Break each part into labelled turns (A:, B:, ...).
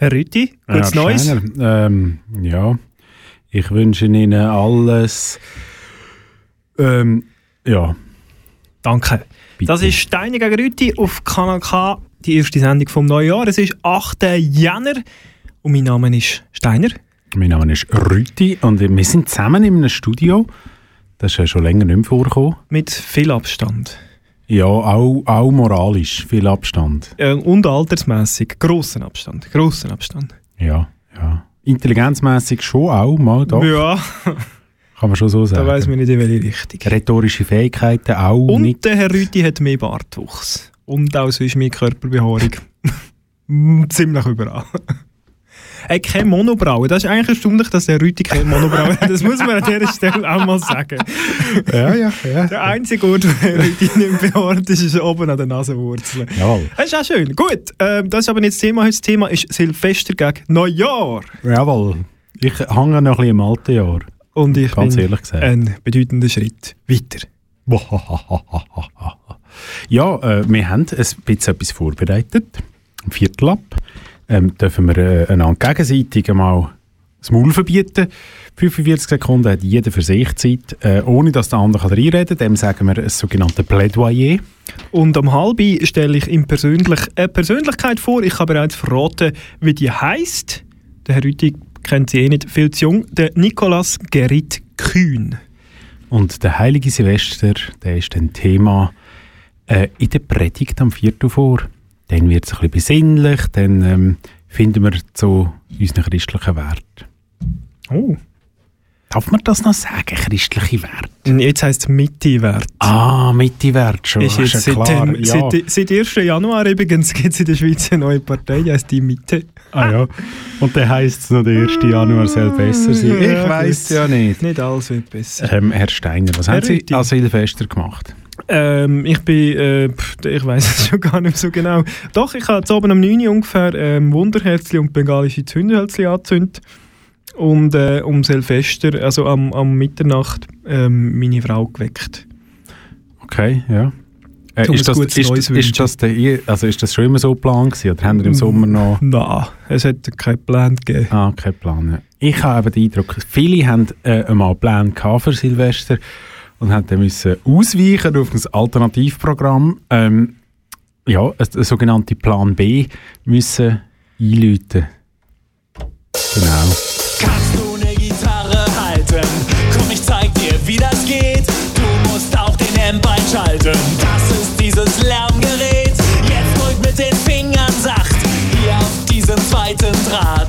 A: Herr Rüti, gutes
B: ja,
A: Neues.
B: Ähm, ja, ich wünsche Ihnen alles. Ähm, ja,
A: Danke.
B: Bitte.
A: Das ist Steine gegen Rüti auf Kanal K, die erste Sendung vom neuen Jahr. Es ist 8. Jänner und mein Name ist Steiner.
B: mein Name ist Rüti und wir sind zusammen in einem Studio. Das ist ja schon länger nicht mehr vorgekommen.
A: Mit viel Abstand.
B: Ja, auch, auch moralisch, viel Abstand.
A: Äh, und altersmäßig grossen Abstand. Grossen Abstand.
B: Ja, ja. Intelligenzmäßig schon auch, mal doch.
A: Ja,
B: Kann man schon so
A: da
B: sagen.
A: weiss man nicht in welche Richtung.
B: Rhetorische Fähigkeiten auch
A: Und
B: nicht.
A: der Herr Rüti hat mehr Bartwuchs. Und auch sonst mehr Körperbehaarung. Ziemlich überall. Er hat keine Monobraue. Das ist eigentlich erstaunlich, dass der Rüti keine Monobraue hat. Das muss man an dieser Stelle auch mal sagen.
B: Ja, ja, ja.
A: Der einzige Ort, wo der Rüti nicht behaart ist, ist oben an den Nasenwurzeln.
B: Jawohl.
A: Das ist auch schön. Gut, ähm, das ist aber nicht das Thema. Heute Das Thema ist Silvester gegen Neujahr.
B: Jawohl. Ich hänge noch ein bisschen im alten Jahr.
A: Und ich
B: Ganz
A: bin
B: ehrlich gesagt.
A: ein bedeutender Schritt weiter.
B: Ja, äh, wir haben ein bisschen etwas vorbereitet. Ein Viertel ab. Ähm, dürfen wir äh, einander gegenseitig einmal das Maul verbieten. 45 Sekunden hat jeder für sich Zeit, äh, ohne dass der andere kann reinreden kann. Dem sagen wir ein sogenanntes Plädoyer.
A: Und am halbi stelle ich ihm persönlich eine Persönlichkeit vor. Ich habe bereits verraten, wie die heißt. Der Herr Rüti kennt sie eh nicht, viel zu jung. Der Nicolas Gerrit Kühn.
B: Und der heilige Silvester, der ist ein Thema äh, in der Predigt am Viertel vor. Dann wird es ein bisschen besinnlich, dann ähm, finden wir zu unseren christlichen Werten.
A: Oh.
B: Darf man das noch sagen, christliche Werte?
A: Jetzt heisst es Mitte-Wert.
B: Ah, Mitte-Wert schon,
A: Ist
B: ist
A: jetzt
B: ja
A: seit,
B: klar.
A: dem,
B: ja.
A: seit, seit 1. Januar übrigens gibt es in der Schweiz eine neue Partei, die heisst die Mitte.
B: ah, ja. Und dann heisst es noch, der 1. Januar soll besser sein.
A: Ja,
B: Ich weiss
A: gut.
B: ja nicht.
A: Nicht alles wird besser.
B: Ähm, Herr Steiner, was
A: Herr
B: haben Sie an Silvester gemacht?
A: Ähm, ich bin, äh, ich weiß es schon gar nicht so genau. Doch, ich habe jetzt oben um 9 Uhr ungefähr ähm, Wunderherzli und bengalische Zündhölzli angezündet. Und äh, um Silvester, also am, am Mitternacht, ähm, meine Frau geweckt.
B: Okay, ja. Äh,
A: Um
B: ist, das, ist,
A: Neues
B: ist, das der, also ist das schon immer so geplant gewesen, oder haben Sie im Sommer noch...
A: Nein, es hat keinen Plan gegeben.
B: Ah, kein Plan. Ja. Ich habe den Eindruck, viele haben äh, einmal Pläne gehabt für Silvester und haben dann müssen ausweichen auf ein Alternativprogramm. Ähm, ja, ein, ein sogenannte Plan B müssen einläuten. Genau.
C: Kannst du eine Gitarre halten? Komm, ich zeig dir, wie das geht. Du musst auch den Amp einschalten. Das ist dieses Lärmgerät. Jetzt drück mit den Fingern sacht. Hier auf diesem zweiten Draht.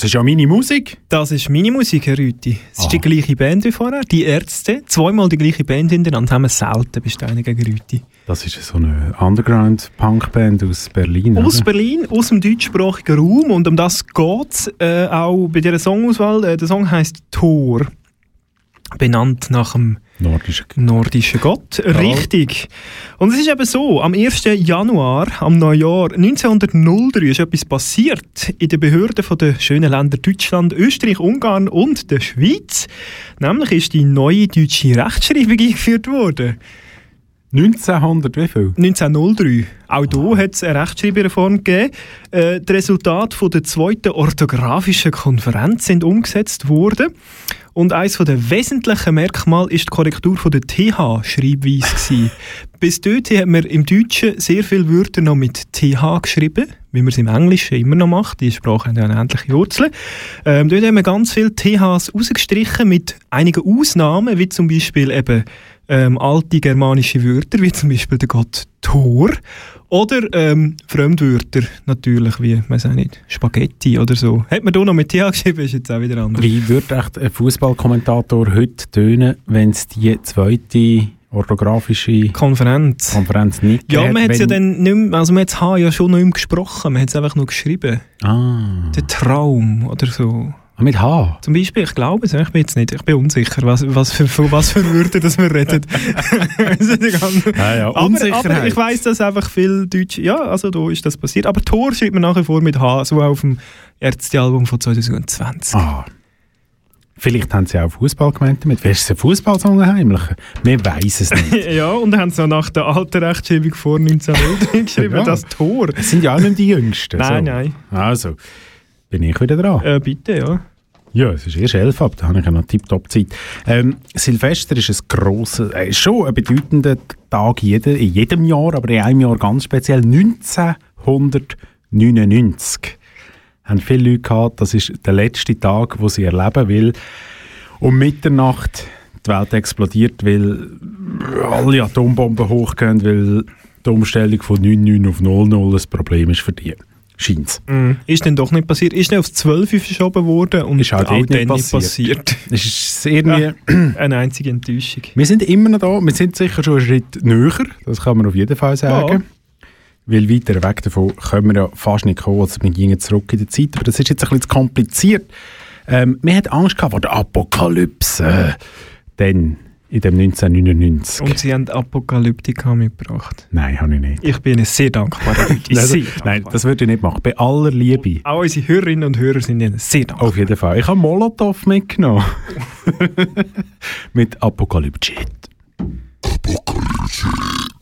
C: Das ist
D: ja
B: meine Musik.
A: Das ist meine Musik, Herr Rüti. Es ist die gleiche Band wie vorher, die Ärzte. Zweimal die gleiche Band hintereinander haben wir selten bestanden gegen Rüti.
B: Das ist so eine Underground-Punkband aus Berlin.
A: Aus
B: oder?
A: Berlin, aus dem deutschsprachigen Raum und um das geht es äh, auch bei dieser Songauswahl. Äh, der Song heißt Tor, benannt nach dem
B: Nordische.
A: nordischen Gott. Richtig. Und es ist eben so, am 1. Januar, am Neujahr 1903 ist etwas passiert in den Behörden von den schönen Länder Deutschland, Österreich, Ungarn und der Schweiz. Nämlich ist die neue deutsche Rechtschreibung eingeführt worden.
B: 1900, wie viel?
A: 1903. Auch hier hat es eine Rechtschreibereform gegeben. Äh, die Resultate von der zweiten orthografischen Konferenz sind umgesetzt worden. Und eines der wesentlichen Merkmale ist die Korrektur von der TH-Schreibweise. Bis dort hat man im Deutschen sehr viele Wörter noch mit TH geschrieben, wie man es im Englischen immer noch macht. Die Sprache hat ja eine ähnliche Wurzel. Ähm, dort haben wir ganz viele THs rausgestrichen mit einigen Ausnahmen, wie zum Beispiel eben ähm, alte germanische Wörter, wie zum Beispiel der Gott Thor. Oder ähm, Fremdwörter, natürlich, wie, weiß auch nicht, Spaghetti oder so. Hat man da noch mit TH geschrieben, ist jetzt auch wieder anders.
B: Wie würde echt ein Fußballkommentator heute tönen, wenn es die zweite orthografische
A: Konferenz.
B: Konferenz nicht
A: Ja, man hat ja dann nicht mehr, also man hat H ja schon nicht mehr gesprochen, man hat es einfach nur geschrieben.
B: Ah,
A: Der Traum oder so.
B: Mit H.
A: Zum Beispiel, ich glaube es, ich bin jetzt nicht, ich bin unsicher, was, was für, von was für Wörter das wir reden.
B: Ja, ja,
A: aber,
B: Unsicherheit.
A: aber ich weiss, dass einfach viel Deutsch, ja, also da ist das passiert. Aber Tor schreibt man nach wie vor mit H, so auf dem Ärztealbum von 2020.
B: Ah. Vielleicht haben sie auch Fußball gemeint damit. Wer ist ein Fußballsong heimlich? Wir weiss es nicht.
A: Ja, und dann haben sie nach der alten Rechtschreibung vor 1900 geschrieben,
B: Ja.
A: das Tor.
B: Es sind ja auch nicht die Jüngsten.
A: Nein,
B: so.
A: nein.
B: Also, bin ich wieder dran.
A: Äh, bitte, ja.
B: Ja, es ist erst elf ab, da habe ich ja noch tipptopp Zeit. Ähm, Silvester ist ein grosser, äh, schon ein bedeutender Tag jeder, in jedem Jahr, aber in einem Jahr ganz speziell. 1999 haben viele Leute gehabt, das ist der letzte Tag, wo sie erleben will. Um Mitternacht die Welt explodiert, weil alle Atombomben hochgehen, weil die Umstellung von 99 auf 00 ein Problem ist für die. Scheint's.
A: Ist dann doch nicht passiert. Ist dann aufs 12 Uhr verschoben worden und
B: Ist auch
A: auch,
B: dort nicht passiert.
A: passiert.
B: Es ist irgendwie...
A: Eine einzige Enttäuschung.
B: Wir sind immer noch da, wir sind sicher schon einen Schritt näher, das kann man auf jeden Fall sagen. Weil weiter weg davon können wir ja fast nicht kommen, also wir gehen zurück in die Zeit, aber das ist jetzt ein bisschen zu kompliziert. Ähm, wir hatten Angst gehabt vor der Apokalypse. Dann, in dem 1999.
A: Und sie haben Apokalyptika mitgebracht.
B: Nein, habe ich nicht.
A: Ich bin ihnen sehr dankbar. Leute.
B: Nein,
A: sehr
B: nein,
A: dankbar.
B: das würde ich nicht machen. Bei aller Liebe.
A: Auch unsere Hörerinnen und Hörer sind ihnen sehr dankbar.
B: Auf jeden Fall. Ich habe Molotow mitgenommen. Mit Apokalypse.
E: Plädoyer.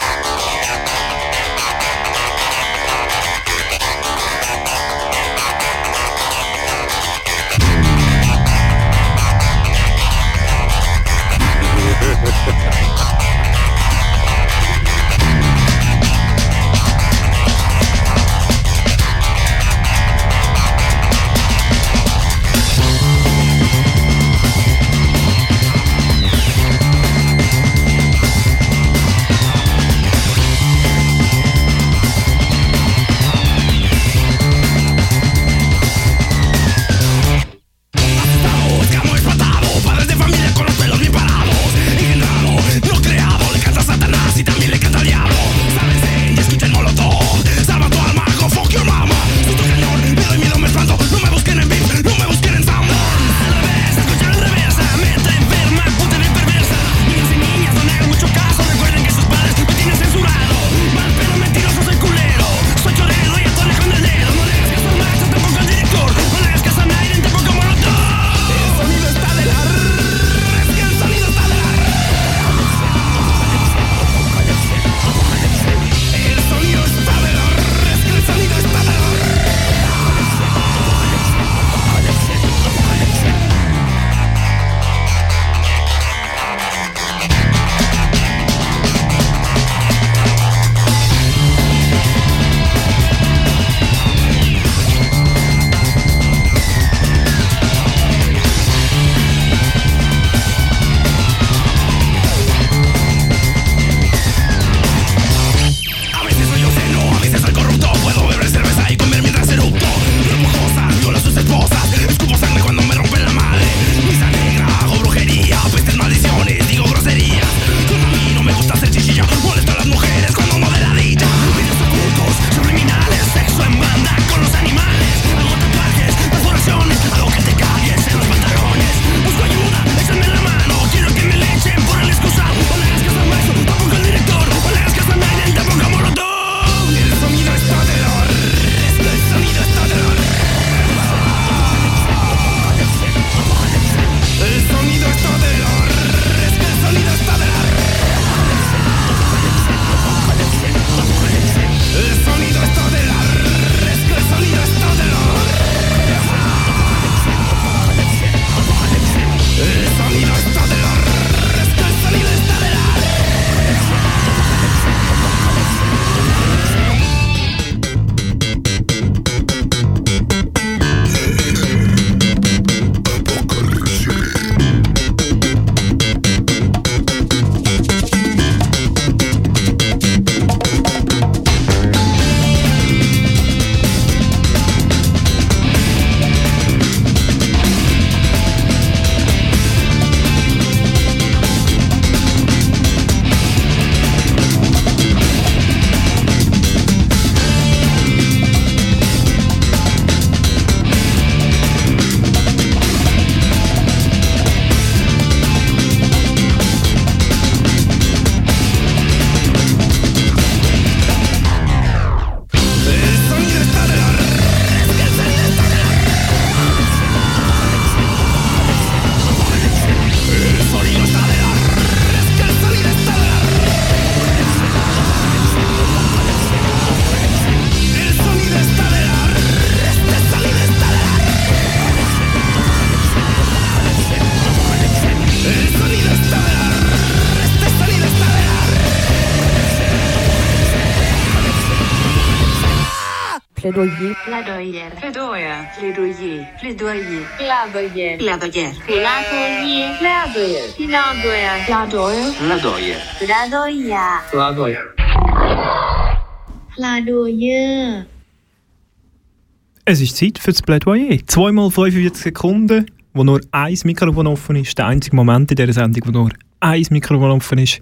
A: Es ist Zeit für das Plädoyer. Zweimal 45 Sekunden, wo nur ein Mikrofon offen ist. Der einzige Moment in dieser Sendung, wo nur ein Mikrofon offen ist.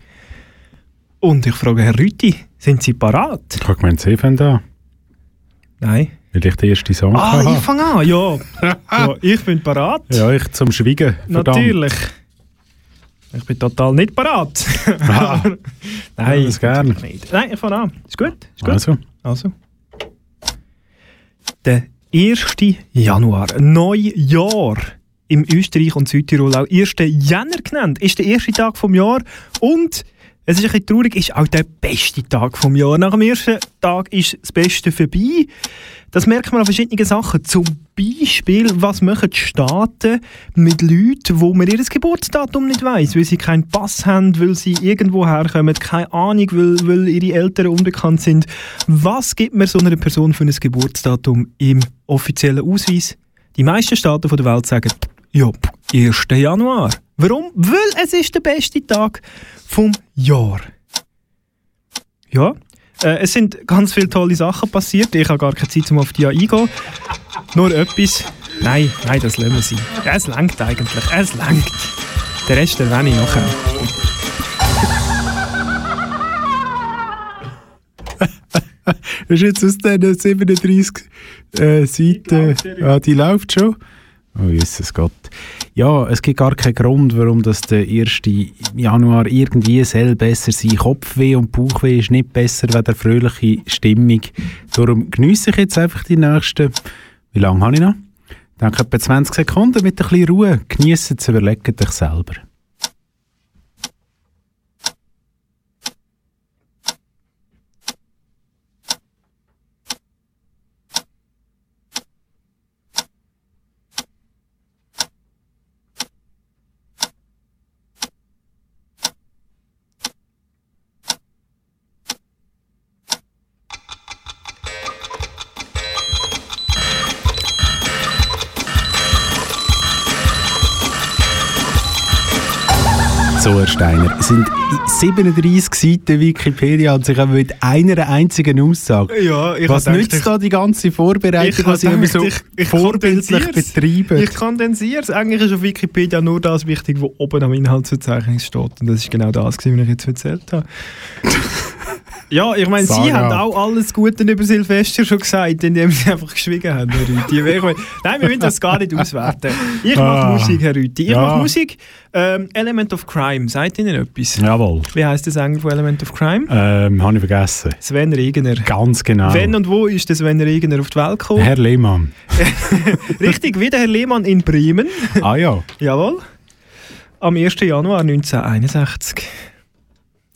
A: Und ich frage Herr Rüti, sind Sie parat?
B: Ich habe gemeint, Sie fangen an.
A: Nein.
B: Weil ich den ersten Song
A: Ah, ich fange an, ja. ja. Ich bin parat.
B: Ja, ich zum Schweigen. Verdammt.
A: Natürlich. Ich bin total nicht parat.
B: Ah.
A: Nein,
B: Ja, das gern.
A: nicht. Nein, ich fange an. Ist gut? Ist gut?
B: Also,
A: Also. Der 1. Januar, Neujahr im Österreich und Südtirol, auch 1. Jänner genannt, ist der erste Tag vom Jahr und es ist ein bisschen traurig, ist auch der beste Tag vom Jahr. Nach dem ersten Tag ist das Beste vorbei. Das merkt man an verschiedenen Sachen. Zum Beispiel, was machen die Staaten mit Leuten, wo man ihr Geburtsdatum nicht weiß, weil sie keinen Pass haben, weil sie irgendwo herkommen, keine Ahnung, weil, weil ihre Eltern unbekannt sind. Was gibt man so einer Person für ein Geburtsdatum im offiziellen Ausweis? Die meisten Staaten der Welt sagen, ja, 1. Januar. Warum? Weil es ist der beste Tag vom Jahr. Ja, äh, es sind ganz viele tolle Sachen passiert. Ich habe gar keine Zeit, um auf die eingehen. Nur etwas. Nein, nein, das lassen wir sein. Es langt eigentlich. Es langt. Der Rest erwähne ich nachher.
B: das ist jetzt aus diesen 37 äh, Seiten. Ja, die läuft schon. Oh, Jesus Gott. Ja, es gibt gar keinen Grund, warum das der 1. Januar irgendwie soll besser sein. Kopfweh und Bauchweh ist nicht besser als der fröhliche Stimmung. Darum geniesse ich jetzt einfach die nächsten. Wie lange habe ich noch? Denke etwa 20 Sekunden mit ein bisschen Ruhe. Geniessen es, überlegt euch selber. So, Herr Steiner, es sind 37 Seiten Wikipedia und sich mit einer einzigen Aussage.
A: Ja, ich
B: Was nützt
A: gedacht,
B: da die ganze Vorbereitung,
A: Ich
B: was Sie
A: habe
B: immer so
A: gedacht, ich- ich
B: vorbildlich betreiben?
A: Ich kondensiere es. Eigentlich ist auf Wikipedia nur das wichtig, was oben am Inhaltsverzeichnis steht. Und das ist genau das, was ich jetzt erzählt habe. Ja, ich meine, Sie haben auch alles Gute über Silvester schon gesagt, indem Sie einfach geschwiegen haben, Herr Rüthi. Nein, wir müssen das gar nicht auswerten. Ich mache
B: Ah.
A: Musik, Herr Rüthi. Ich
B: Ja.
A: mache Musik. Ähm, Element of Crime. Sagt Ihnen etwas?
B: Jawohl.
A: Wie heißt der Sänger von Element of Crime?
B: Ähm, habe ich vergessen.
A: Sven Regner.
B: Ganz genau.
A: Wann und wo ist der Sven Regner auf die Welt gekommen?
B: Herr Lehmann.
A: Richtig, wie der Herr Lehmann in Bremen.
B: Ah ja.
A: Jawohl. Am 1. Januar 1961.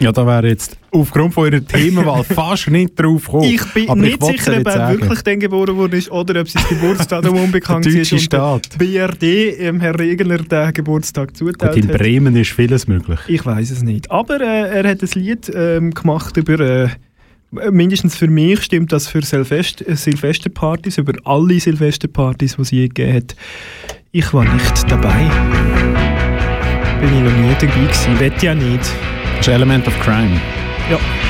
B: Ja, da wäre jetzt aufgrund von Ihrer Themenwahl fast nicht drauf gekommen.
A: Ich bin
B: Aber
A: nicht
B: es
A: sicher, ob er wirklich dann geboren worden ist oder ob sein Geburtsdatum unbekannt
B: Der
A: ist.
B: deutsche
A: und
B: Staat.
A: der BRD ähm, Herr Regner den Geburtstag
B: Gut,
A: zuteilt
B: in
A: hat.
B: Bremen ist vieles möglich.
A: Ich weiß es nicht. Aber äh, er hat ein Lied ähm, gemacht über. Äh, mindestens für mich stimmt das für Silvest äh, Silvesterpartys, über alle Silvesterpartys, die es je gegeben hat. Ich war nicht dabei. Bin ich noch nie dabei gewesen. Wette ja nicht.
B: element of crime.
F: Yep.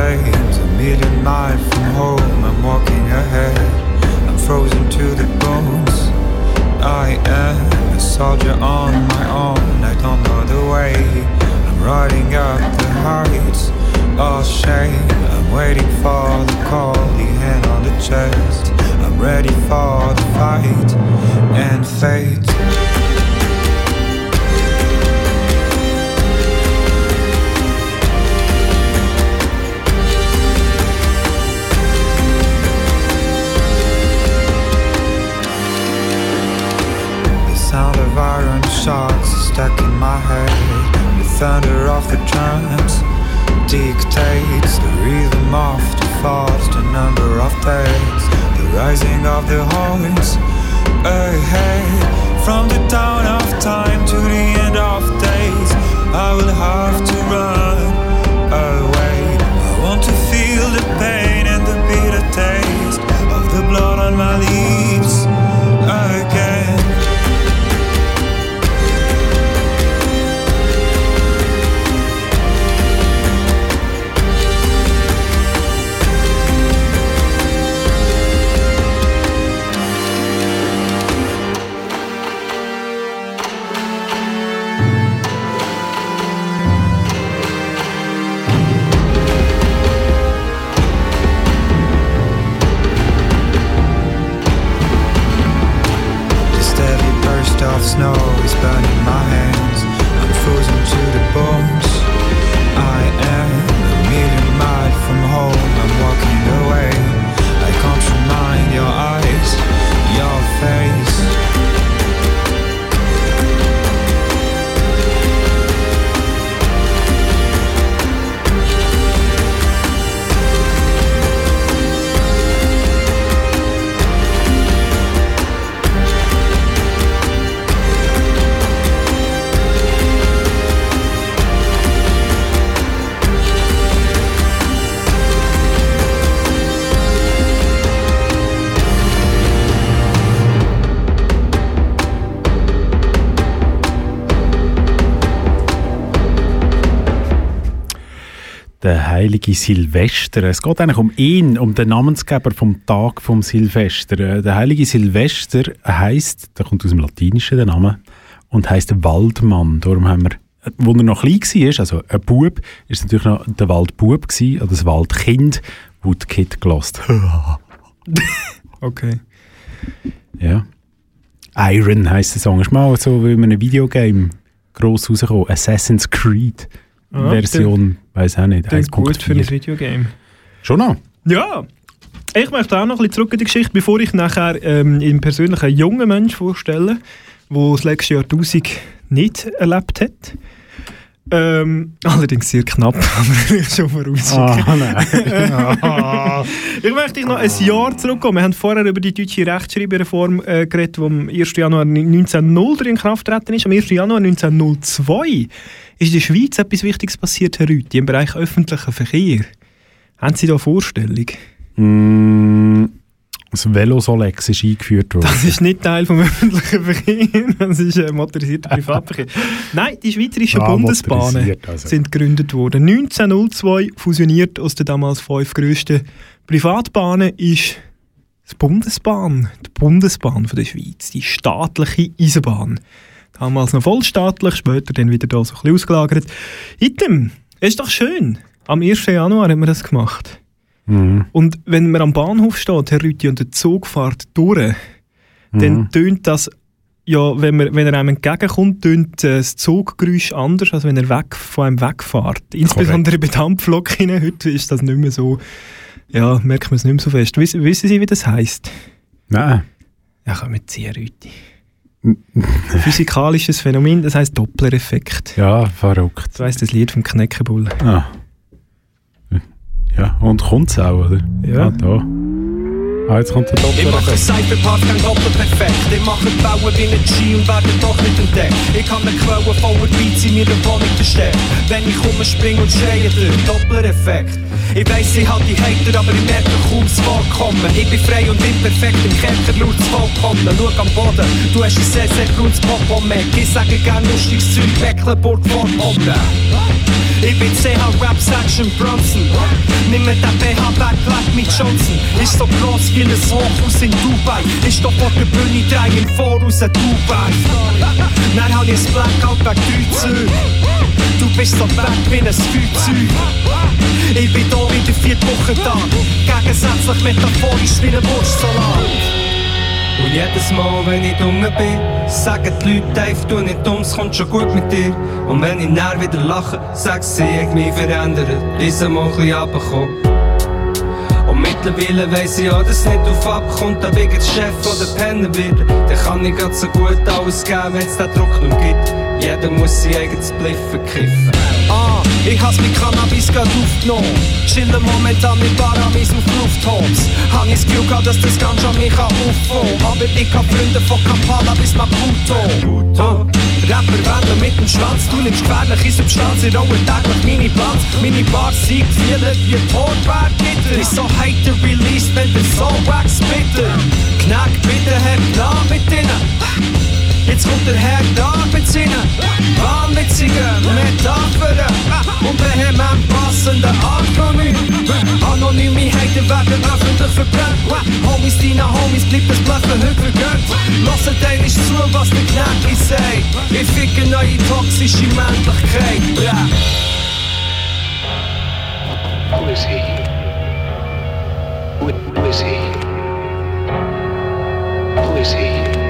F: A million miles from home, I'm walking ahead. I'm frozen to the bones. I am a soldier on my own. I don't know the way. I'm riding up the heights. All shame. I'm waiting for the call, the hand on the chest. I'm ready for the fight and fate. Stuck in my head. The thunder of the drums dictates the rhythm of the falls, the number of days, the rising of the horns ahead. From the dawn of time to the end of days, I will have to run away. I want to feel the pain and the bitter taste of the blood on my lips snow is burning my hands. I'm frozen to the bones.
B: Heilige Silvester. Es geht eigentlich um ihn, um den Namensgeber vom Tag vom Silvester. Äh, Der heilige Silvester heißt, der kommt aus dem Latinischen der Name und heißt Waldmann. Darum haben wir wo er noch klein war, also ein Bub, ist natürlich noch der Waldbub gewesen, oder das Waldkind, wo die Kid gelost.
A: Okay.
B: ja. Iron heisst der Song. Ist mal so wie in einem Videogame gross rausgekommen. Assassin's Creed
A: Ah,
B: Version, weiß auch nicht.
A: Das ist gut für ein
B: 1.4.
A: Videogame.
B: Schon noch?
A: Ja. Ich möchte auch noch ein bisschen zurück in die Geschichte, bevor ich nachher ähm, einen jungen Mensch vorstelle, der das letzte Jahrtausend nicht erlebt hat. Ähm, allerdings sehr knapp, aber ich schon vorausschicken.
B: Ah, nein.
A: Ich möchte noch ein Jahr zurückkommen. Wir haben vorher über die deutsche Rechtschreibereform äh, geredet, die am 1. Januar 1903 in Kraft getreten ist. Am 1. Januar 1902 ist in der Schweiz etwas Wichtiges passiert, Herr Rüthi, im Bereich öffentlicher Verkehr. Haben Sie da eine Vorstellung?
B: Mm, das Velosolex ist eingeführt worden.
A: Das ist nicht Teil vom öffentlichen Verkehr, das ist ein motorisierter Privatverkehr. Nein, die schweizerischen
B: Ah,
A: Bundesbahnen
B: also.
A: sind gegründet worden. 1902 fusioniert aus den damals fünf grössten Privatbahnen ist die Bundesbahn, die Bundesbahn von der Schweiz, die staatliche Eisenbahn. Damals noch vollstaatlich, später dann wieder da so ein bisschen ausgelagert. Item, ist doch schön. Am 1. Januar haben wir das gemacht.
B: Mhm.
A: Und wenn man am Bahnhof steht, Herr Rüthi, und der Zug fährt durch, dann
B: Mhm.
A: tönt das, ja, wenn, man, wenn er einem entgegenkommt, tönt äh, das Zuggeräusch anders, als wenn er weg, von einem wegfährt. Insbesondere bei Dampfloken, heute ist das nicht mehr so, ja, merkt man es nicht mehr so fest. Wiss, wissen Sie, wie das heisst?
B: Nein.
A: Ja, kommen Sie, Herr Rüthi. Physikalisches Phänomen, das heisst Doppler-Effekt.
B: Ja, verrückt.
A: So heisst das Lied vom Kneckebull.
B: Ah. Ja, und kommt's auch, oder?
A: Ja.
B: Ah, da. Ah, jetzt kommt der
D: Ich mache. Cyberpunk kein Doppelperfekt. Ich mache Bauen wie ein G und werde doch nicht entdeckt. Ich kann eine Quelle voller Beats in meiner Wohnung verstecken. Wenn ich rumspringe und schreie, der Doppler-Effekt. Ich weiss, ich hab die Hater, aber ich merke kaum das Vorkommen. Ich bin frei und imperfekt, im Kerker laut's vollkommen. Schau am Boden, du hast ein sehr, sehr gutes Pop-On-Mac. Ich sage gern lustiges Zeug, Mecklenburg vor Ich bin CH Rap Section Bronson. Nimm mir den BH weg, leck mich Johnson. Ist so groß wie ein Hochhaus in Dubai. Ist doch vor der Bühne drei im Voraus ein Dubai. Dann hab ich ein Blackout 3 Züge. Du bist so weg wie ein Feuerzeug. Ich bin da wie der vierte Wochentag. Gegensätzlich metaphorisch wie ein Wurstsalat. Und jedes Mal, wenn ich dumm bin, sagen die Leute einfach, du nicht dumm, es kommt schon gut mit dir. Und wenn ich näher wieder lache, sag sie, ich mich verändert, diesmal ein bisschen runtergekommen. Und mittlerweile weiss ich auch, dass nicht auf abkommt, ob ich jetzt Chef oder Penner werde. Dann kann ich grad so gut alles geben, wenn es den Druck nicht gibt. Jeder muss sein eigenes Bliffen kiffen. Ah, ich has mit Cannabis grad aufgenommen. Chillen momentan mit Baramis auf Rooftops. Han ich das Gefühl gehabt, dass das Ganze an mich auffangen Aber ich hab Freunde von Kampala bis Maputo. Ah, Rapper werden mit dem Schwanz, du nimmst gefährliche Substanz, ich rolle täglich meine Platz. Meine Bars sind gefühlt wie Torbergitter. Ist so hater released, wenn der Song wax bitte. Knack bitte, Herr, klar mit denen. Jetzt kommt der Herr da mit seinen wahnwitzigen Metaphern und vehement passenden Akronym. Anonymiteiten werden öffentlich verbrannt. Homies, deine Homies, bleibt das Bluffen heute vergönnt. Lasst einmal zu, was der Knäcki sagt. Ich ficke neue toxische Männlichkeit. Ja.
G: Who is he? Who, who is he? Who is he?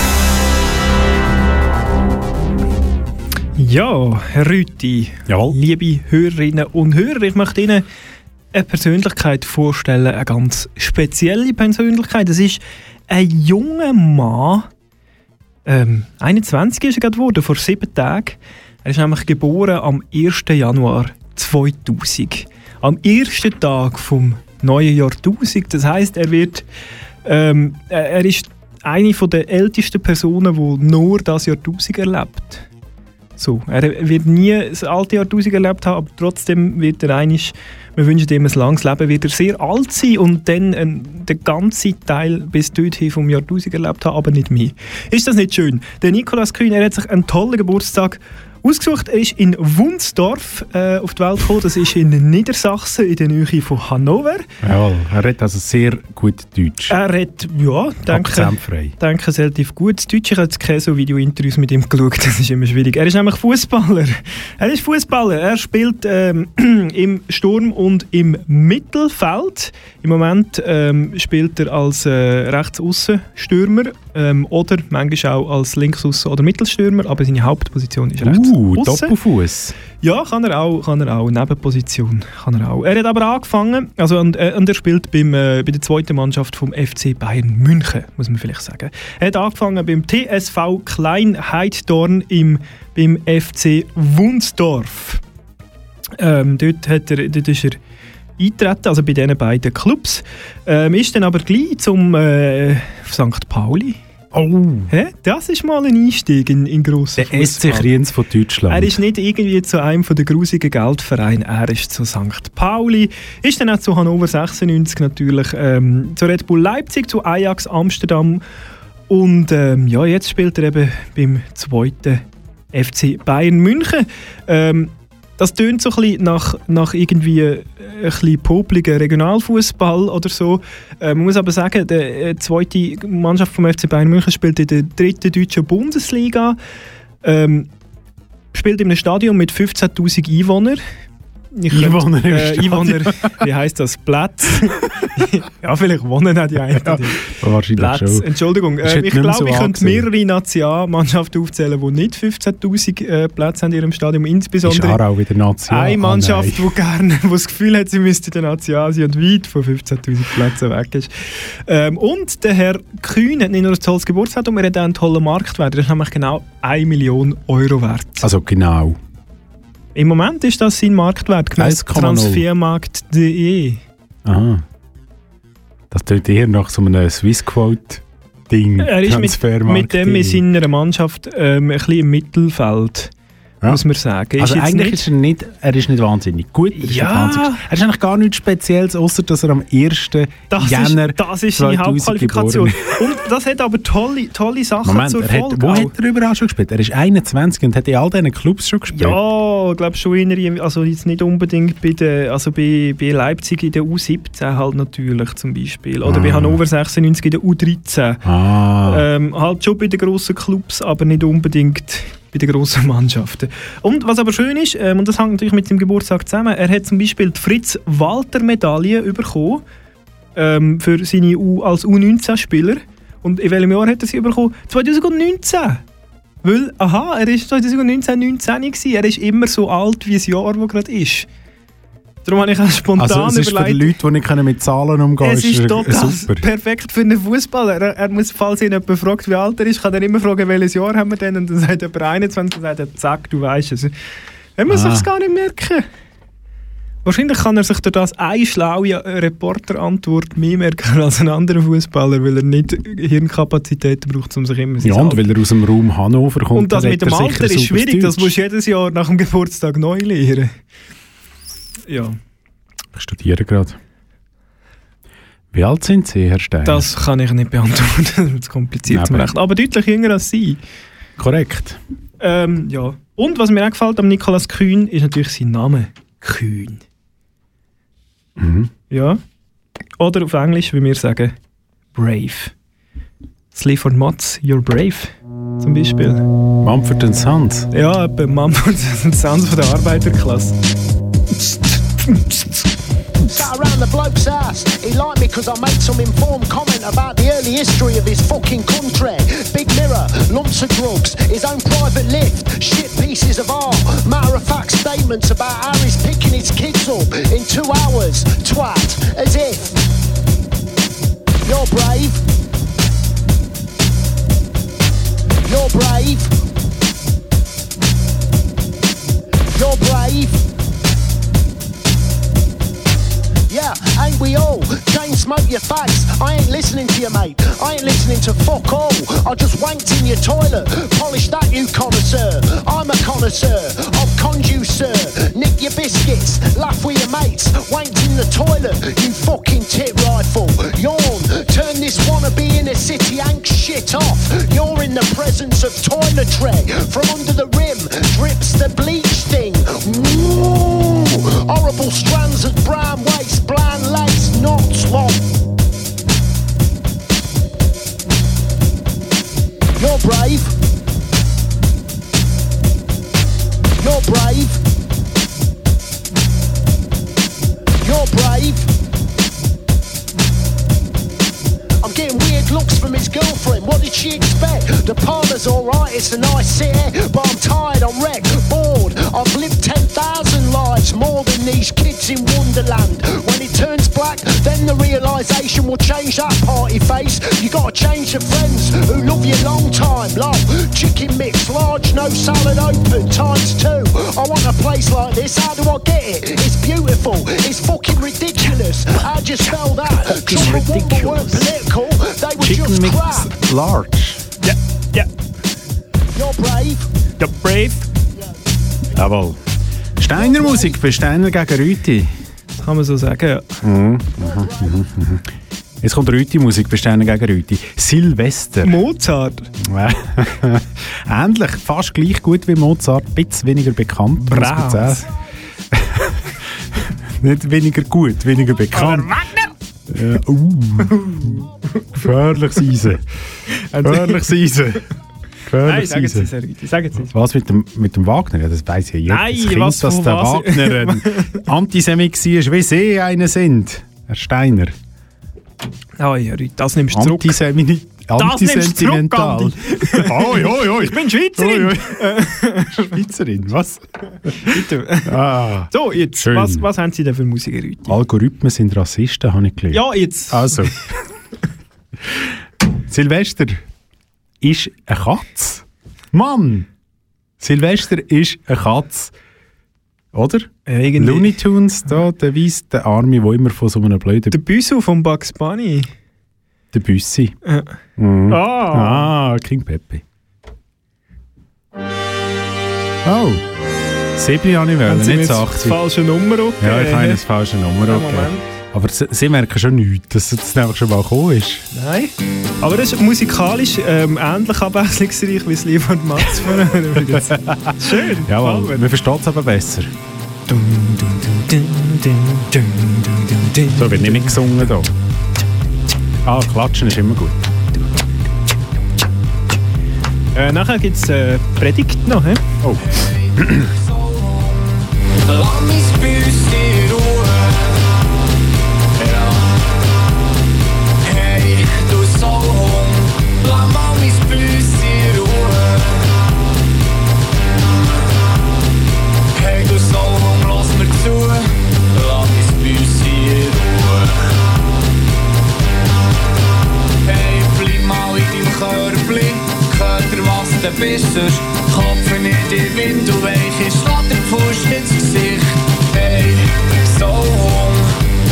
A: Ja, Herr Rüti, liebe Hörerinnen und Hörer, ich möchte Ihnen eine Persönlichkeit vorstellen, eine ganz spezielle Persönlichkeit. Das ist ein junger Mann, ähm, 21 ist er gerade geworden, vor sieben Tagen. Er ist nämlich geboren am 1. Januar 2000. Am ersten Tag vom neuen Jahrtausend. Das heißt, er wird, ähm, er ist eine der ältesten Personen, die nur das Jahrtausend erlebt. So, er wird nie das alte Jahrtausend erlebt haben, aber trotzdem wird er einig, wir wünschen ihm ein langes Leben, wird er sehr alt sein und dann äh, den ganzen Teil bis dorthin vom Jahrtausend erlebt haben, aber nicht mehr. Ist das nicht schön? Der Nikolaus Kühn, er hat sich einen tollen Geburtstag ausgesucht. Er ist in Wunsdorf äh, auf die Welt gekommen. Das ist in Niedersachsen, in der Nähe von Hannover.
B: Jawohl, er redet also sehr gut Deutsch.
A: Er redet, ja, denke, denke relativ gut Deutsch. Ich habe jetzt keine so Video-Interviews mit ihm geschaut, das ist immer schwierig. Er ist nämlich Fußballer. Er ist Fußballer. Er spielt ähm, im Sturm und im Mittelfeld. Im Moment ähm, spielt er als äh, Rechtsaußenstürmer ähm, oder manchmal auch als Linksaußen oder Mittelstürmer, aber seine Hauptposition ist rechts
B: Uh. Doppelfuß.
A: Ja, kann er auch, kann er auch. Nebenposition kann er auch. Er hat aber angefangen, also und, äh, und er spielt beim, äh, bei der zweiten Mannschaft vom FC Bayern München, muss man vielleicht sagen. Er hat angefangen beim TSV Klein Heiddorn im, beim FC Wunsdorf. Ähm, dort, hat er, dort ist er eingetreten, also bei diesen beiden Clubs. Ähm, ist dann aber gleich zum äh, St. Pauli.
B: Oh.
A: Hä? Das ist mal ein Einstieg in, in grossen
B: Der SC Kriens von Deutschland.
A: er ist nicht irgendwie zu einem von der grusigen Geldvereine, er ist zu St. Pauli, ist dann auch zu Hannover 96 natürlich, ähm, zu Red Bull Leipzig, zu Ajax Amsterdam und ähm, ja, jetzt spielt er eben beim zweiten FC Bayern München. Ähm, das tönt so ein bisschen nach, nach irgendwie äh, ein bisschen popligen Regionalfußball oder so. Äh, man muss aber sagen, die äh, zweite Mannschaft vom FC Bayern München spielt in der dritten deutschen Bundesliga. Ähm, spielt in einem Stadion mit 15.000 Einwohnern. Ich
B: Einwohner im
A: äh,
B: Stadion.
A: Einwohner, wie heisst das? Platz? ja, vielleicht wohnen auch die einen.
B: Ja, wahrscheinlich
A: Platz.
B: schon.
A: Entschuldigung,
B: Ist
A: äh, ich
B: nicht mehr
A: glaube,
B: so
A: ich könnte mehrere Nationalmannschaften aufzählen, die nicht 15.000 äh, Plätze haben in ihrem Stadion.
B: Ist
A: Insbesondere
B: Aarau wieder Nazi?
A: eine
B: Ah,
A: Mannschaft,
B: nein.
A: die gerne, wo das Gefühl hat, sie müsste der National sein und weit von 15.000 Plätzen weg ist. Ähm, und der Herr Kühn hat nicht nur ein tolles Geburtsdatum, er hat auch einen tollen Marktwert. Der ist nämlich genau 1 Million Euro wert.
B: Also genau.
A: Im Moment ist das sein Marktwert, gemäß
B: 1,0.
A: transfermarkt.de.
B: Aha. Das tut eher nach so einem Swissquote-Ding.
A: Er ist mit, mit dem in seiner Mannschaft ähm, ein bisschen im Mittelfeld,
B: Ja.
A: muss man sagen.
B: Also eigentlich
A: nicht-
B: ist er nicht, er ist nicht wahnsinnig gut. Er ist,
A: Ja.
B: wahnsinnig, er ist eigentlich gar nichts Spezielles, außer dass er am 1.
A: das
B: Jänner
A: ist, das ist seine
B: 2000
A: Hauptqualifikation. Und das hat aber tolle, tolle Sachen
B: Moment,
A: zur
B: hat,
A: Folge.
B: wo
A: auch.
B: hat er überall schon gespielt? Er ist 21 und hat in all diesen Clubs schon gespielt.
A: Ja, ich glaube schon eher, also jetzt nicht unbedingt bei, der, also bei, bei Leipzig in der U17 halt natürlich zum Beispiel. Oder bei
B: Ah.
A: Hannover 96 in der U13.
B: Ah.
A: Ähm, halt schon bei den grossen Clubs, aber nicht unbedingt bei den grossen Mannschaften. Und was aber schön ist, ähm, und das hängt natürlich mit seinem Geburtstag zusammen, er hat zum Beispiel die Fritz-Walter-Medaille bekommen ähm, für seine U als U19-Spieler. Und in welchem Jahr hat er sie bekommen? 2019! Weil, aha, er ist 2019 19 gewesen. Er ist immer so alt wie das Jahr, das gerade ist. Darum habe ich auch spontan
B: Also es ist für die
A: überlegt,
B: Leute, die nicht können mit Zahlen umgehen
A: es ist
B: er-
A: total
B: super.
A: perfekt für einen Fußballer. Er, er muss, falls ihn jemand fragt, wie alt er ist, kann er immer fragen, welches Jahr haben wir denn? Und dann sagt jemand 21 und sagt er, zack, du weißt es. Er muss
B: Ah.
A: sich's gar nicht merken. Wahrscheinlich kann er sich durch das eine schlaue Reporterantwort mehr merken als ein anderer Fußballer, weil er nicht Hirnkapazitäten braucht, um sich immer sein
B: Ja, und weil er aus dem Raum Hannover kommt,
A: und das mit dem
B: er
A: Alter ist schwierig, das musst du jedes Jahr nach dem Geburtstag neu lernen. Ja,
B: Ich studiere gerade. Wie alt sind Sie, Herr Steiner?
A: das kann ich nicht beantworten, das ist kompliziert zum
B: Eben.
A: Rechnen. Aber deutlich jünger als Sie.
B: Korrekt.
A: Ähm, ja. Und was mir auch gefällt am Nikolaus Kühn, ist natürlich sein Name. Kühn.
B: Mhm.
A: Ja. Oder auf Englisch, wie wir sagen, brave. Sleaford Mods, you're brave. Zum Beispiel.
B: Mumford Sons.
A: Ja, etwa Mumford Sons von der Arbeiterklasse.
H: Sat around the bloke's ass. He liked me because I made some informed comment about the early history of his fucking country. Big mirror, lumps of drugs, his own private lift, shit pieces of art, matter of fact statements about how he's picking his kids up in two hours, twat, as if. You're brave. You're brave. You're brave. Yeah, ain't we all? Chain smoke your face. I ain't listening to you, mate. I ain't listening to fuck all. I just wanked in your toilet. Polish that, you connoisseur. I'm a connoisseur of conducer. Nick your biscuits. Laugh with your mates. Wanked in the toilet. You fucking tit rifle. Yawn. Turn this wannabe in a city ank shit off. You're in the presence of toiletry. From under the rim drips the bleach it's a nice city, but I'm tired, I'm wrecked, bored. I've lived 10,000 lives, more than these kids in Wonderland. When it turns black, then the realisation will change that party face. You gotta change the friends who love you long time. Love, chicken mix, large, no salad open, times two. I want a place like this, how do I get it? It's beautiful, it's fucking ridiculous. How'd you spell that? Chuckawumba weren't political, they were
B: Chicken
H: just
B: Mix
H: crap.
B: Large.
A: Ja, ja.
H: You're brave.
A: Der Brave.
B: Jawohl. Steiner Musik für Steiner gegen Rüti.
A: Das kann man so sagen, ja.
B: Mhm. Mhm. Mhm. Jetzt kommt Rüti Musik für Steiner gegen Rüti. Silvester.
A: Mozart.
B: Ähnlich, fast gleich gut wie Mozart, ein bisschen weniger bekannt. sagen. Nicht weniger gut, weniger bekannt. Ja, uh. Gefährliches Eisen. Gefährliches Eisen.
A: Nein, sagen Sie es, Herr Rüthi, sagen Sie es.
B: Was mit dem, mit dem Wagner? Ja, das weiss ja jeder.
A: Nein,
B: kind,
A: was
B: dass der
A: was?
B: Wagner ein Antisemit war, wie Sie einer sind. Herr Steiner.
A: Oh, Herr Rüthi, das nimmst du zurück.
B: Antisemi
A: Das nimmst du zurück,
B: Antisentimental. Oi, oi, oi.
A: Ich bin Schweizerin.
B: Oi, oi. Schweizerin, was?
A: Bitte.
B: Ah,
A: So, jetzt,
B: Schön.
A: was, was haben Sie denn für Musik, Herr Rüthi?
B: Algorithmen sind Rassisten, habe ich gelernt.
A: Ja, jetzt.
B: Also. Silvester ist eine Katz. Mann! Silvester ist eine Katz. Oder?
A: irgendwie.
B: Looney Tunes, da, der weiss, der Arme, der immer von so einem blöden...
A: Der Büssel von Bugs Bunny.
B: Der Büssi.
A: Ja.
B: Mhm.
A: Ah.
B: ah, King Pepe. Oh. Siebli habe ich wollen, nicht
A: jetzt
B: 80.
A: die falsche Nummer
B: Ja, ich habe eine falsche Nummer
A: Ja,
B: angegeben.
A: Moment.
B: Aber sie, sie merken schon nichts, dass es nämlich schon mal gekommen ist.
A: Nein. Aber das ist musikalisch ähm, ähnlich abwechslungsreich wie das Lied von Mats von. Schön. Ja,
B: man versteht es aber besser. So wird nicht gesungen hier. Ah, klatschen ist immer gut.
A: Äh, nachher gibt es äh, Predigt noch. He?
B: Oh.
I: de pissers. vissers. Kopfen die Wind, du welche Schlacht im Fuß ins gezicht? Hey, so hung,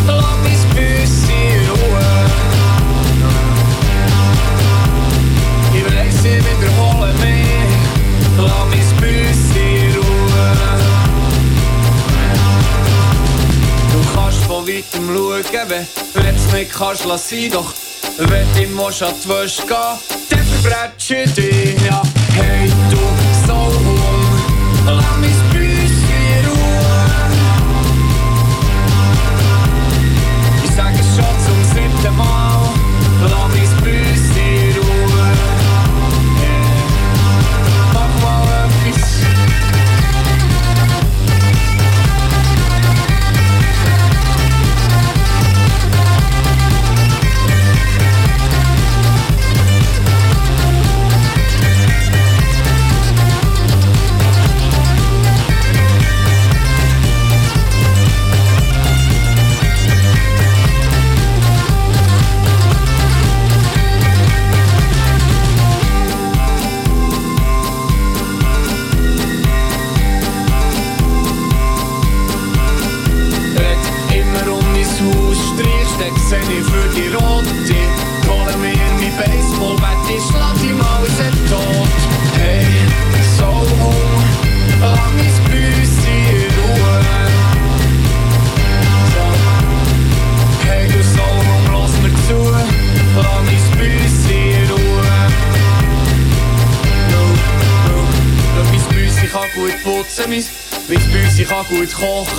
I: lass mich Büssi ruhen. Ich will de wiederholen mich, lang mich Büssi ruhen. Du kannst von weitem schauen, wenn du jetzt nicht kannst, lass sie doch. Wenn die Moschat wurscht geh, dann verbretsche dich, ja. Hey, du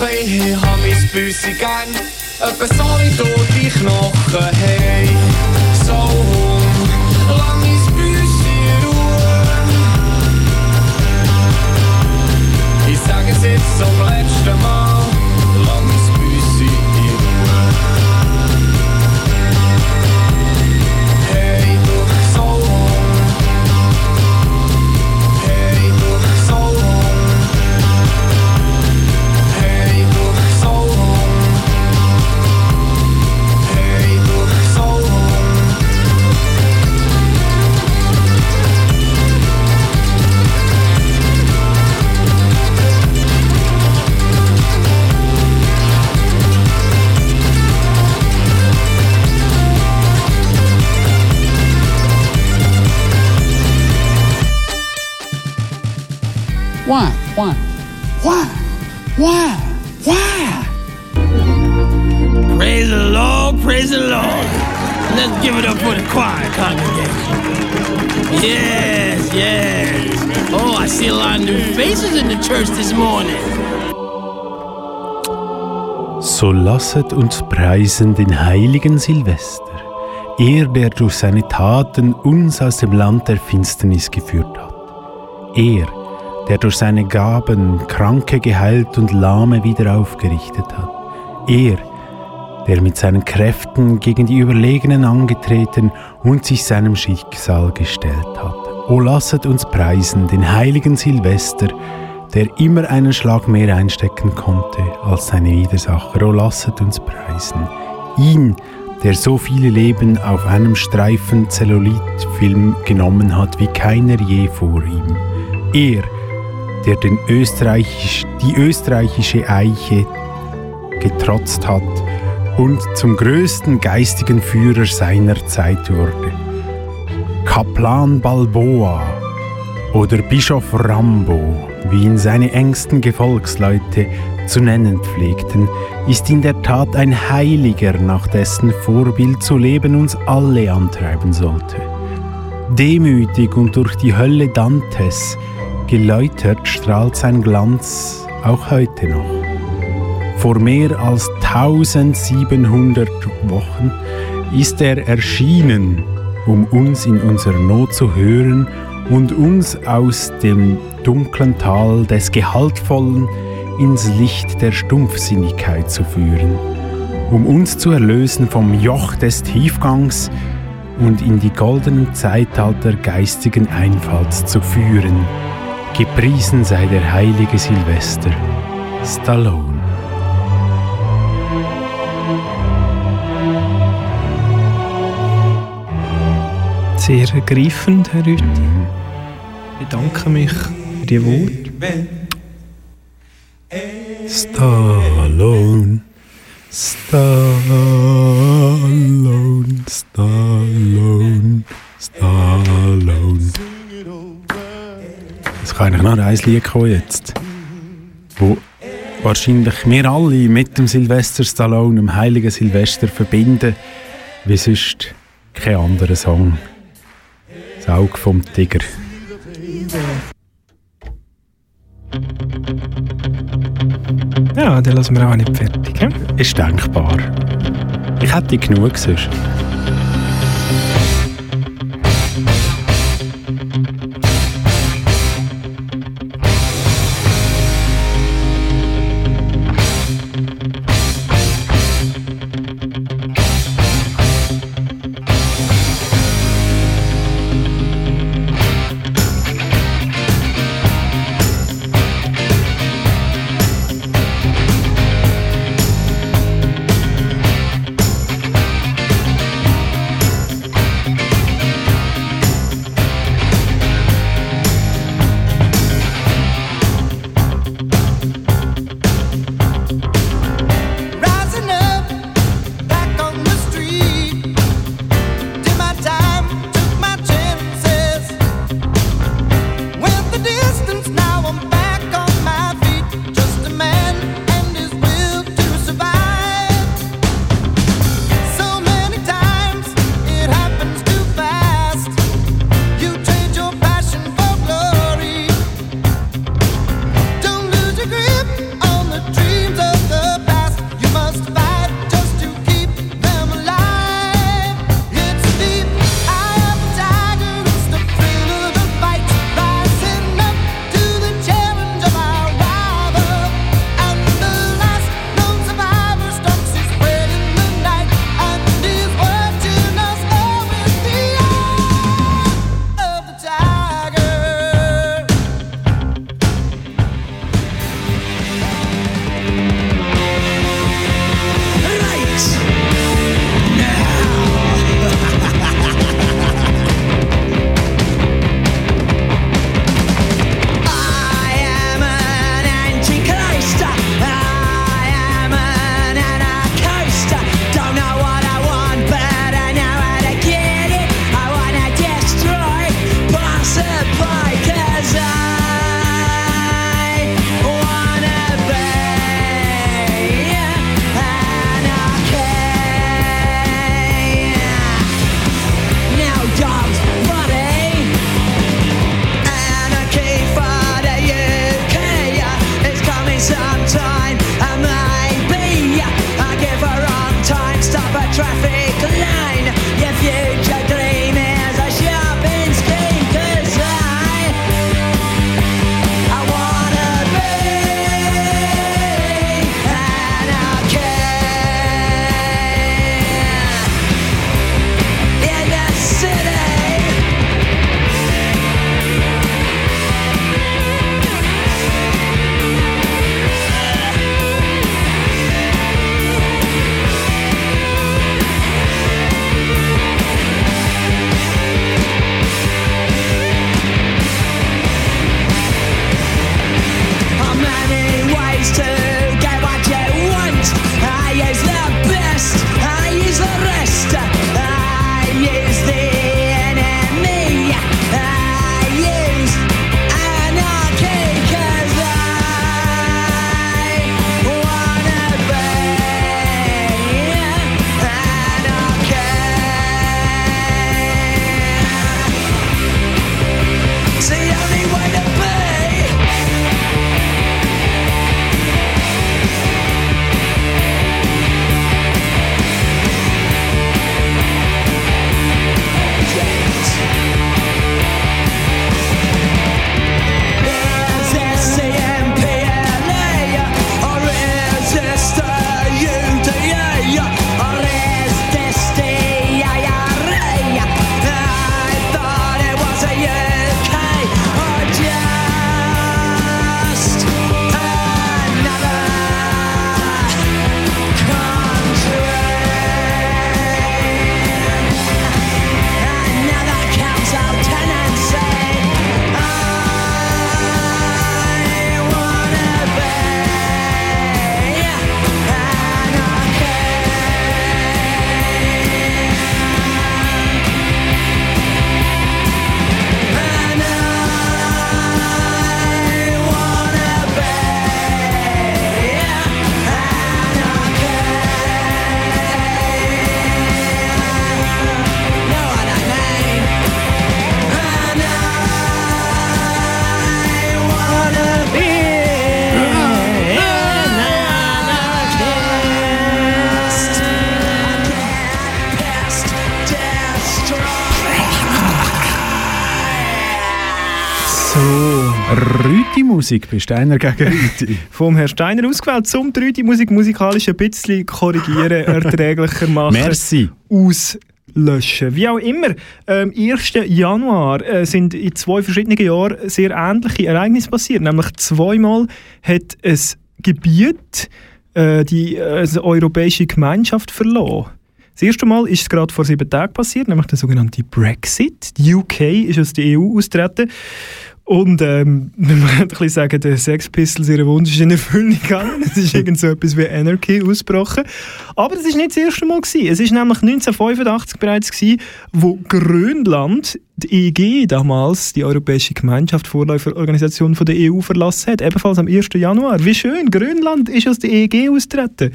I: gut kochen. Ich
B: Lasset uns preisen den heiligen Silvester, er, der durch seine Taten uns aus dem Land der Finsternis geführt hat. Er, der durch seine Gaben Kranke geheilt und Lahme wieder aufgerichtet hat. Er, der mit seinen Kräften gegen die Überlegenen angetreten und sich seinem Schicksal gestellt hat. O lasset uns preisen den heiligen Silvester, der immer einen Schlag mehr einstecken konnte als seine Widersacher. O lasset uns preisen ihn, der so viele Leben auf einem Streifen Zellulitfilm genommen hat wie keiner je vor ihm. Er, der den Österreichisch, die österreichische Eiche getrotzt hat und zum größten geistigen Führer seiner Zeit wurde. Kaplan Balboa oder Bischof Rambo, wie ihn seine engsten Gefolgsleute zu nennen pflegten, ist in der Tat ein Heiliger, nach dessen Vorbild zu leben uns alle antreiben sollte. Demütig und durch die Hölle Dantes geläutert strahlt sein Glanz auch heute noch. Vor mehr als 1700 Wochen ist er erschienen, um uns in unserer Not zu hören und uns aus dem dunklen Tal des Gehaltvollen ins Licht der Stumpfsinnigkeit zu führen, um uns zu erlösen vom Joch des Tiefgangs und in die goldenen Zeitalter geistigen Einfalls zu führen. Gepriesen sei der heilige Silvester. Stallone.
A: Sehr ergreifend, Herr Rüthi. Ich bedanke mich für die Worte.
B: Stallone. Stallone. Stallone. Stallone. Es kann eigentlich noch ein Lied kommen jetzt, wo wahrscheinlich wir alle mit dem Sylvester Stallone, dem heiligen Silvester, verbinden, wie sonst kein anderer Song. Das Auge vom Tiger.
A: Ja, den lassen wir auch nicht fertig.
B: Ist denkbar. Ich hätte genug sonst. Rüti-Musik, bist du einer gegen Rüti?
A: Vom Herrn Steiner ausgewählt, zum die Rüti-Musik musikalisch ein bisschen korrigieren, erträglicher machen.
B: Merci.
A: Auslöschen. Wie auch immer, am 1. Januar äh, sind in zwei verschiedenen Jahren sehr ähnliche Ereignisse passiert. Nämlich zweimal hat ein Gebiet äh, die äh, die europäische Gemeinschaft verloren. Das erste Mal ist es gerade vor sieben Tagen passiert, nämlich der sogenannte Brexit. Die UK ist aus der EU austreten. Und ähm, man muss ein bisschen sagen, der Sex Pistols, ihr Wunsch ist in Erfüllung gegangen. Es ist irgend so etwas wie Anarchy ausgebrochen. Aber das ist nicht das erste Mal. Gewesen. Es ist nämlich 1985 bereits gewesen, wo Grönland die EG damals, die Europäische Gemeinschaft, Vorläuferorganisation von der EU, verlassen hat. Ebenfalls am 1. Januar. Wie schön, Grönland ist aus der EG austreten.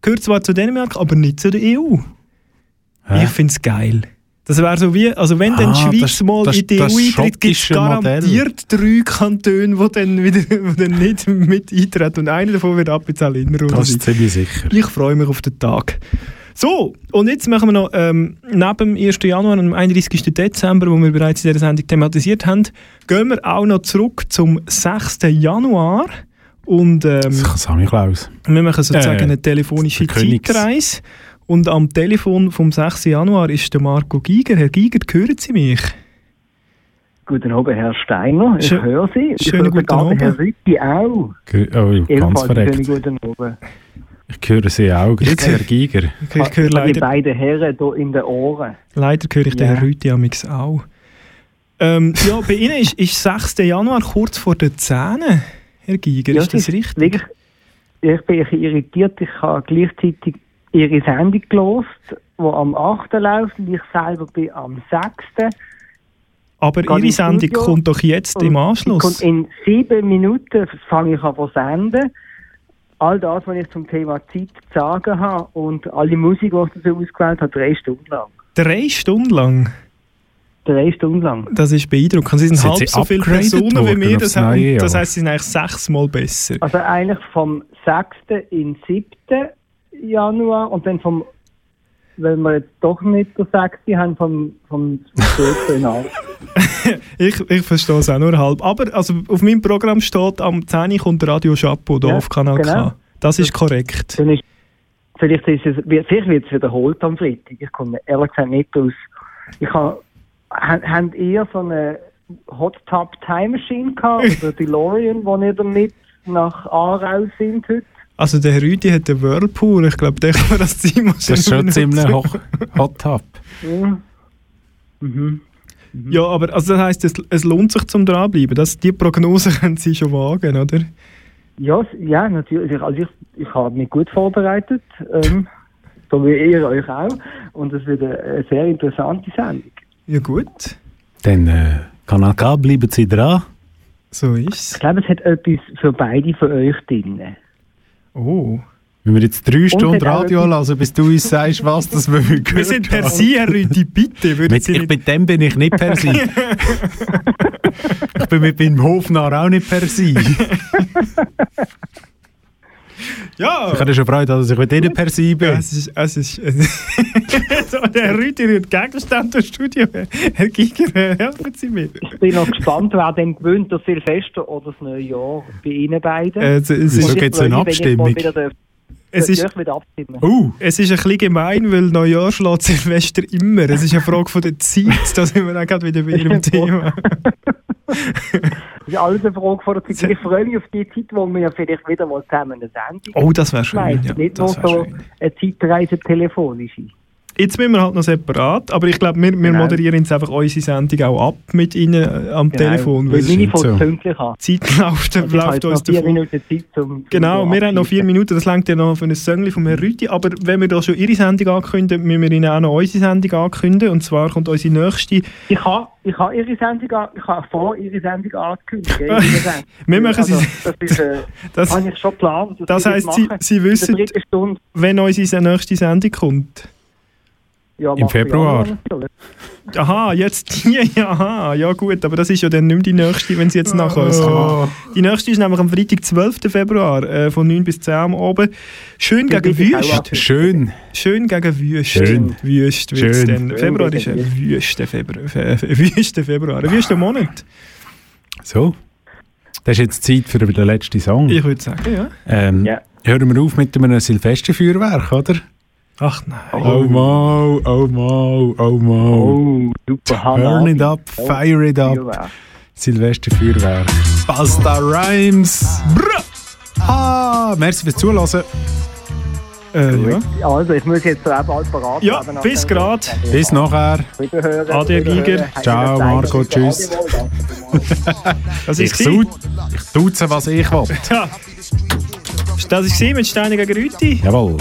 A: Gehört zwar zu Dänemark, aber nicht zu der EU.
B: Hä?
A: Ich finde es geil. Das wäre so wie, also wenn dann
B: Ah,
A: die Schweiz
B: das-
A: mal
B: das-
A: in die
B: das
A: EU eintritt, gibt es
B: schottische Modell.
A: garantiert drei Kantone, die dann, wieder, die dann nicht mit eintreten. Und einer davon wird Appenzell Innerrhoden
B: Das ist ziemlich sicher.
A: Ich freue mich auf den Tag. So, und jetzt machen wir noch ähm, neben dem 1. Januar und dem 31. Dezember, wo wir bereits in dieser Sendung thematisiert haben, gehen wir auch noch zurück zum 6. Januar. Und ähm,
B: Samichlaus.
A: wir machen sozusagen
B: Äh,
A: eine telefonische. Zeitreise. Und am Telefon vom 6. Januar ist der Marco Giger. Herr Giger, hören Sie mich?
J: Guten Abend, Herr Steiner. Ich
A: Schön-
J: höre Sie. Ich
A: schönen
J: höre
A: guten
J: den
A: Abend.
J: Herr Rütti auch.
B: Oh, ganz verreckt.
J: schönen guten Abend.
B: Ich höre sie auch. Grüezi, Herr Giger.
A: Ich, ich höre
J: Die
A: leider,
J: beiden Herren hier in den Ohren.
A: leider höre ich den
J: Ja.
A: Herrn Rüthi amix auch. Ähm, ja, bei Ihnen ist, ist 6. Januar kurz vor den Zähnen, Herr Giger.
J: Ja,
A: ist das richtig?
J: Wirklich, ich bin ein bisschen irritiert. Ich habe gleichzeitig Ihre Sendung gelost, die am 8. läuft und ich selber bin am 6.
A: Aber
J: Gehe
A: Ihre Sendung
J: Studio
A: kommt doch jetzt im Anschluss.
J: kommt in sieben Minuten fange ich an zu senden. All das, was ich zum Thema Zeit zu sagen habe und alle Musik, die ich dazu ausgewählt habe, drei Stunden lang.
A: Drei Stunden lang.
J: Drei Stunden lang.
A: Das ist beeindruckend. Sie sind
J: Sind
A: halb
J: Sie
A: so viele Personen wie
J: worden aufs
A: Das, haben, das heisst, Sie sind eigentlich sechsmal besser.
J: Also eigentlich vom 6. in 7. Januar und dann vom, wenn wir jetzt doch nicht der 6. haben, vom, vom 12. in August.
A: Ich, ich verstehe es auch nur halb. Aber also, auf meinem Programm steht, am 10. Uhr kommt Radio Chapeau hier
J: Ja,
A: auf Kanal
J: genau.
A: K. Das ist korrekt.
J: Dann ist, vielleicht, ist es, vielleicht wird es wiederholt am Freitag. Ich komme ehrlich gesagt nicht aus. Ich habe, ha- habt ihr so eine Hot Tub Time Machine gehabt oder DeLorean, wo ihr damit nach Aarau sind heute?
A: Also der Rüdi hat einen Whirlpool. Ich glaube, der kann man das Zimmer
B: Das ist schon ziemlich hoch, hot top.
J: Mhm. Mhm.
A: Ja, aber also das heisst, es, es lohnt sich zum dranbleiben. Das, die Prognose können Sie schon wagen, oder?
J: Ja, ja natürlich. Also ich, ich habe mich gut vorbereitet, ähm, so wie ihr euch auch. Und es wird eine, eine sehr interessante Sendung.
A: Ja gut.
B: Dann äh, Kanal K, bleiben Sie dran.
A: So ist
J: Ich glaube, es hat etwas für beide von euch drin.
A: Oh.
B: Wenn wir jetzt drei Stunden Radio lassen, bis du uns sagst, was das wir gehört
A: Wir sind per
B: haben.
A: Sie, Herr Rüdi, bitte.
B: Mit,
A: Sie
B: ich, mit dem bin ich nicht per Sie. ich bin mit meinem Hofnarr auch nicht per Sie.
A: Ja.
B: Ich hatte schon Freude, dass ich mit Ihnen per Sie bin.
A: Ja, es ist, es ist, so, der Rüdi rührt Gegenstände im Studio. Herr Giger, helfen Sie mir.
J: Ich bin noch gespannt, wer denn gewöhnt, das Silvester oder das neue Jahr bei Ihnen beiden.
A: Äh, es- ist- gibt's
J: freue
A: eine Abstimmung? Es ist-
J: darf wieder abstimmen.
A: Uh, es ist ein bisschen gemein, weil Neujahr schlägt Silvester immer. Es ist eine Frage von der Zeit. Da sind wir dann gerade wieder bei Ihrem Thema.
J: Das ist alles eine Frage von der Zeit. Ich freue mich auf die Zeit, wo wir vielleicht wieder mal zusammen eine Sendung
A: Oh, das wäre schön, ja,
J: Nicht nur so
A: schön.
J: eine Zeitreise telefonische.
A: Jetzt müssen wir halt noch separat, aber ich glaube, wir, wir
J: Genau.
A: moderieren jetzt einfach unsere Sendung auch ab mit Ihnen äh, am
J: Genau.
A: Telefon.
J: Weil meine fängt pünktlich an.
A: Die Zeit läuft,
J: Also habe
A: läuft uns
J: vier
A: davon.
J: Minuten Zeit zum...
A: Genau, wir haben noch vier. Minuten, das längt ja noch für ein Söngli von Herrn Rütti, aber wenn wir da schon Ihre Sendung ankündigen, müssen wir Ihnen auch noch unsere Sendung ankündigen und zwar kommt unsere nächste
J: Ich habe ich ha Ihre Sendung, an- ich habe vor Ihre Sendung angekündigt.
A: Wir machen sie-
J: also, Das ist, äh,
A: Das-
J: habe ich schon geplant.
A: Das
J: ich
A: heisst, Sie. Sie wissen, wenn unsere nächste Sendung kommt.
J: Ja,
B: Im Februar.
J: Ja,
A: aha, jetzt. Ja, ja, ja, gut, aber das ist ja dann nicht mehr die nächste, wenn sie jetzt nachher uns kommt. Die nächste ist nämlich am Freitag, 12. Februar, äh, von 9 bis 10 am Abend. Schön gegen Wüst.
B: Schön.
A: Schön gegen Wüst.
B: Schön.
A: Wüst
J: wird.
A: Februar ist ein wüster Februar. Wüste Februar. Ein wüster Monat.
B: So. Das ist jetzt Zeit für den letzten Song.
A: Ich würde sagen, ja.
B: Ähm,
J: ja.
B: Hören wir auf mit einem Silvesterfeuerwerk, oder?
A: Ach nein.
B: Oh, mal, oh mal, oh mal.
J: Oh, super
B: Turn it up, oh, fire it up.
J: Silvester
B: Feuerwerk. Basta Rhymes. Brr. Ah, merci fürs Zuhören.
A: Äh, ja.
J: Also, ich muss jetzt auch bald parat
A: Ja, bis gerade.
B: Bis nachher.
J: Wiederhören. Adi
A: Giger.
B: Ciao, Marco. Tschüss.
A: das
B: ich, tut, ich tutze, was ich will.
A: Ja. Das war mit Steiniger Grüti.
B: Jawohl.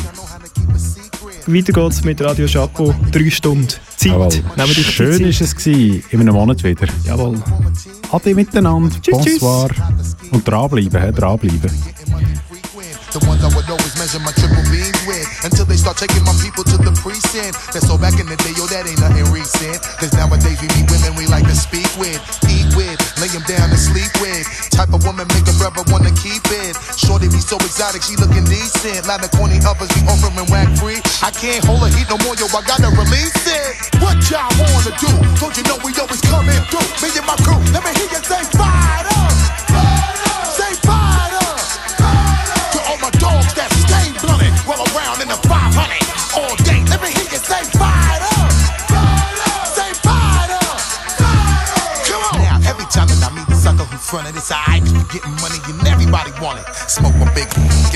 A: Weiter geht's mit Radio Chapeau. Drei Stunden Zeit.
B: Jawohl.
A: Nehmen dich
B: Schön
A: Zeit.
B: ist es. In einem Monat wieder.
A: Jawohl.
B: Ade miteinander.
A: Tschüss,
B: Bonsoir. Tschüss. Und dranbleiben, he, dranbleiben.
K: And my triple beams with until they start taking my people to the precinct. That's so back in the day, yo, that ain't nothing recent. Cause nowadays we meet women we like to speak with, eat with, lay them down to sleep with. Type of woman make a brother wanna keep it. Shorty be so exotic, she looking decent. Lot of corny uppers be offering whack free. I can't hold a heat no more, yo, I gotta release it. What y'all wanna do? Don't you know we always coming through? Me and my crew, let me hear you say fire. Smoke a big